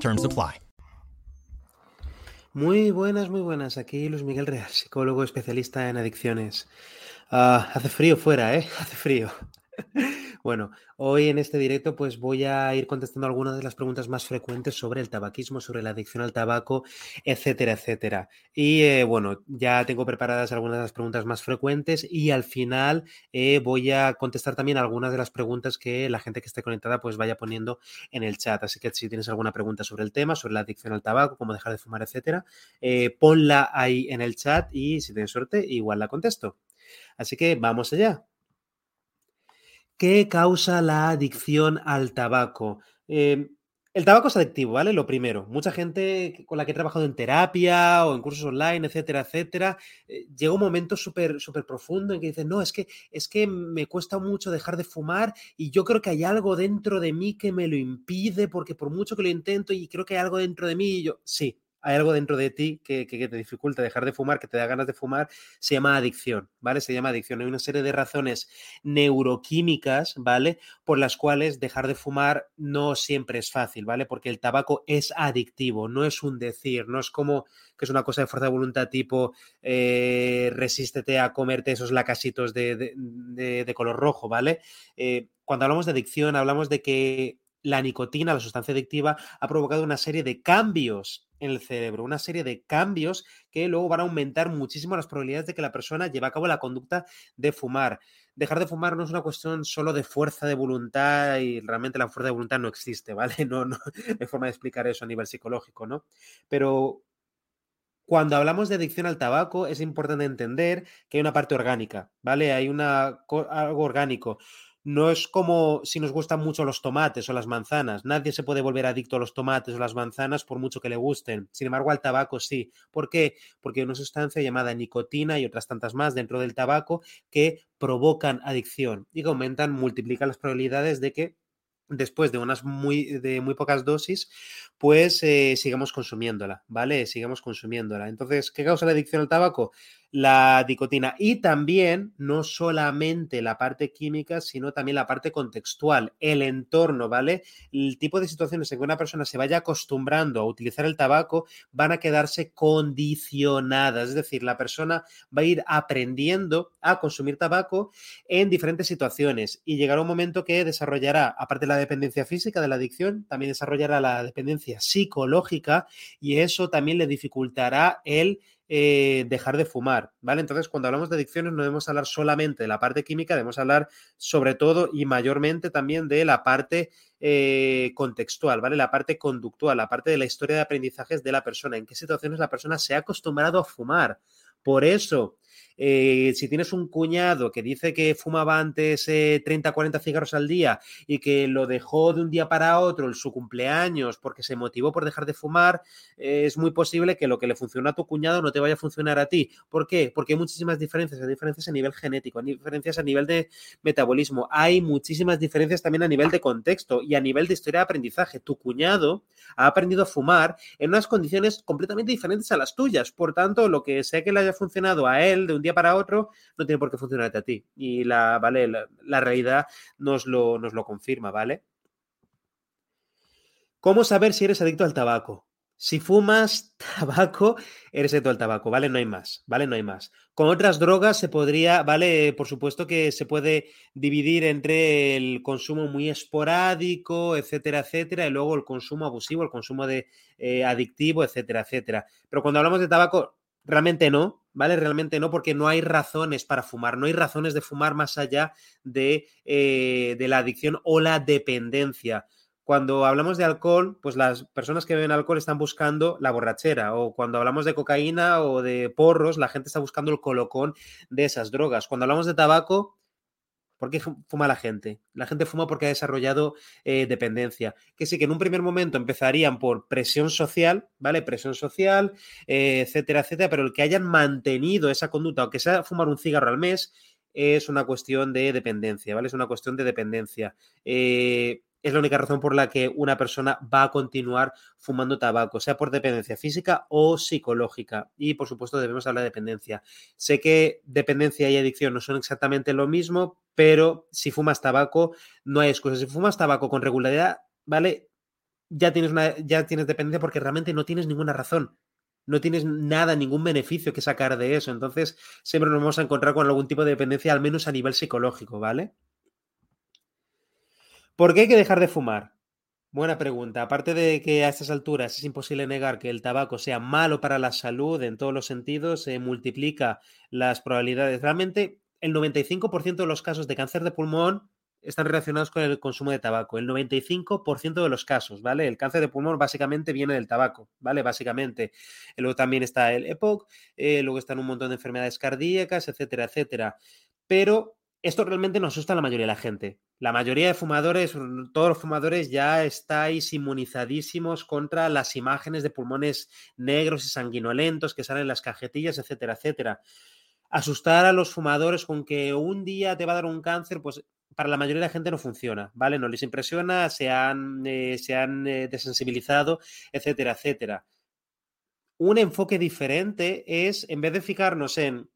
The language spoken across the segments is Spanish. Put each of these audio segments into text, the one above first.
Terms apply. Muy buenas, muy buenas. Aquí Luis Miguel Real, psicólogo especialista en adicciones. Uh, hace frío fuera, ¿eh? Hace frío. Bueno, hoy en este directo pues voy a ir contestando algunas de las preguntas más frecuentes sobre el tabaquismo, sobre la adicción al tabaco, etcétera, etcétera. Y eh, bueno, ya tengo preparadas algunas de las preguntas más frecuentes y al final eh, voy a contestar también algunas de las preguntas que la gente que esté conectada pues vaya poniendo en el chat. Así que si tienes alguna pregunta sobre el tema, sobre la adicción al tabaco, cómo dejar de fumar, etcétera, eh, ponla ahí en el chat y si tienes suerte igual la contesto. Así que vamos allá. ¿Qué causa la adicción al tabaco? Em, el tabaco es adictivo, ¿vale? Lo primero. Mucha gente con la que he trabajado en terapia o en cursos online, etcétera, etcétera, eh, llega un momento súper súper profundo en que dicen, no, es que, es que me cuesta mucho dejar de fumar y yo creo que hay algo dentro de mí que me lo impide porque por mucho que lo intento y creo que hay algo dentro de mí y yo, sí, hay algo dentro de ti que, te dificulta dejar de fumar, que te da ganas de fumar, se llama adicción, ¿vale? Se llama adicción. Hay una serie de razones neuroquímicas, ¿vale? Por las cuales dejar de fumar no siempre es fácil, ¿vale? Porque el tabaco es adictivo, no es un decir, no es como que es una cosa de fuerza de voluntad tipo eh, resístete a comerte esos lacasitos de, color rojo, ¿vale? Eh, cuando hablamos de adicción, hablamos de que la nicotina, la sustancia adictiva, ha provocado una serie de cambios en el cerebro, una serie de cambios que luego van a aumentar muchísimo las probabilidades de que la persona lleve a cabo la conducta de fumar. Dejar de fumar no es una cuestión solo de fuerza de voluntad y realmente la fuerza de voluntad no existe, ¿vale? No, no hay forma de explicar eso a nivel psicológico, ¿no? Pero cuando hablamos de adicción al tabaco, es importante entender que hay una parte orgánica, ¿vale? Hay una, algo orgánico no es como si nos gustan mucho los tomates o las manzanas. Nadie se puede volver adicto a los tomates o las manzanas por mucho que le gusten. Sin embargo, al tabaco sí. ¿Por qué? Porque hay una sustancia llamada nicotina y otras tantas más dentro del tabaco que provocan adicción y que aumentan, multiplican las probabilidades de que después de unas muy, de muy pocas dosis, pues eh, sigamos consumiéndola, ¿vale? Sigamos consumiéndola. Entonces, ¿qué causa la adicción al tabaco? La dicotina y también no solamente la parte química, sino también la parte contextual, el entorno, ¿vale? El tipo de situaciones en que una persona se vaya acostumbrando a utilizar el tabaco van a quedarse condicionadas, es decir, la persona va a ir aprendiendo a consumir tabaco en diferentes situaciones y llegará un momento que desarrollará, aparte de la dependencia física de la adicción, también desarrollará la dependencia psicológica y eso también le dificultará el eh, dejar de fumar, ¿vale? Entonces, cuando hablamos de adicciones no debemos hablar solamente de la parte química, debemos hablar sobre todo y mayormente también de la parte eh, contextual, ¿vale? La parte conductual, la parte de la historia de aprendizajes de la persona, en qué situaciones la persona se ha acostumbrado a fumar. Por eso, eh, si tienes un cuñado que dice que fumaba antes 30, 40 cigarros al día y que lo dejó de un día para otro en su cumpleaños porque se motivó por dejar de fumar, es muy posible que lo que le funciona a tu cuñado no te vaya a funcionar a ti. ¿Por qué? Porque hay muchísimas diferencias, hay diferencias a nivel genético, hay diferencias a nivel de metabolismo, hay muchísimas diferencias también a nivel de contexto y a nivel de historia de aprendizaje. Tu cuñado ha aprendido a fumar en unas condiciones completamente diferentes a las tuyas. Por tanto, lo que sea que le haya funcionado a él de un para otro, no tiene por qué funcionarte a ti. Y la, ¿vale? la, realidad nos lo, nos lo confirma, ¿vale? ¿Cómo saber si eres adicto al tabaco? Si fumas tabaco, eres adicto al tabaco, ¿vale? No hay más, ¿vale? No hay más. Con otras drogas se podría, ¿vale? Por supuesto que se puede dividir entre el consumo muy esporádico, etcétera, etcétera, y luego el consumo abusivo, el consumo de eh, adictivo, etcétera, etcétera. Pero cuando hablamos de tabaco, realmente no, ¿vale? Realmente no, porque no hay razones para fumar, no hay razones de fumar más allá de, eh, de la adicción o la dependencia. Cuando hablamos de alcohol, pues las personas que beben alcohol están buscando la borrachera, o cuando hablamos de cocaína o de porros, la gente está buscando el colocón de esas drogas. Cuando hablamos de tabaco, ¿Por qué fuma la gente? La gente fuma porque ha desarrollado eh, dependencia. Que sí, que en un primer momento empezarían por presión social, ¿vale? Presión social, eh, etcétera, etcétera, pero el que hayan mantenido esa conducta, aunque sea fumar un cigarro al mes, es una cuestión de dependencia, ¿vale? Es una cuestión de dependencia. Eh, es la única razón por la que una persona va a continuar fumando tabaco, sea por dependencia física o psicológica. Y por supuesto debemos hablar de dependencia. Sé que dependencia y adicción no son exactamente lo mismo, pero si fumas tabaco, no hay excusas. Si fumas tabaco con regularidad, ¿vale? Ya tienes, una, ya tienes dependencia porque realmente no tienes ninguna razón no tienes nada, ningún beneficio que sacar de eso. Entonces, siempre nos vamos a encontrar con algún tipo de dependencia, al menos a nivel psicológico, ¿vale? ¿Por qué hay que dejar de fumar? Buena pregunta. Aparte de que a estas alturas es imposible negar que el tabaco sea malo para la salud en todos los sentidos, se multiplica las probabilidades. Realmente, el 95% de los casos de cáncer de pulmón están relacionados con el consumo de tabaco. El 95% de los casos, ¿vale? El cáncer de pulmón básicamente viene del tabaco, ¿vale? Básicamente. Luego también está el EPOC, eh, luego están un montón de enfermedades cardíacas, etcétera, etcétera. Pero esto realmente no asusta a la mayoría de la gente. La mayoría de fumadores, todos los fumadores ya estáis inmunizadísimos contra las imágenes de pulmones negros y sanguinolentos que salen en las cajetillas, etcétera, etcétera. Asustar a los fumadores con que un día te va a dar un cáncer, pues para la mayoría de la gente no funciona, ¿vale? No les impresiona, se han, eh, se han eh, desensibilizado, etcétera, etcétera. Un enfoque diferente es, en vez de fijarnos en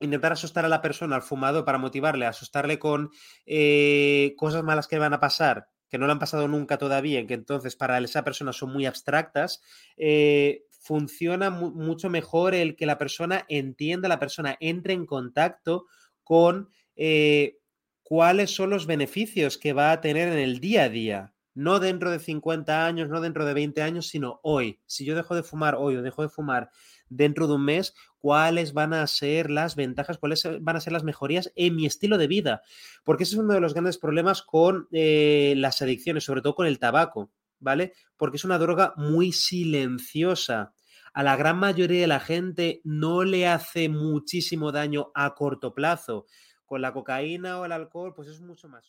intentar asustar a la persona, al fumador, para motivarle, asustarle con eh, cosas malas que van a pasar, que no le han pasado nunca todavía, que entonces para esa persona son muy abstractas, eh, funciona mucho mejor el que la persona entienda, la persona entre en contacto con eh, cuáles son los beneficios que va a tener en el día a día. No dentro de 50 años, no dentro de 20 años, sino hoy. Si yo dejo de fumar hoy o dejo de fumar dentro de un mes cuáles van a ser las ventajas, cuáles van a ser las mejorías en mi estilo de vida. Porque ese es uno de los grandes problemas con eh, las adicciones, sobre todo con el tabaco, ¿vale? Porque es una droga muy silenciosa. A la gran mayoría de la gente no le hace muchísimo daño a corto plazo. Con la cocaína o el alcohol, pues es mucho más.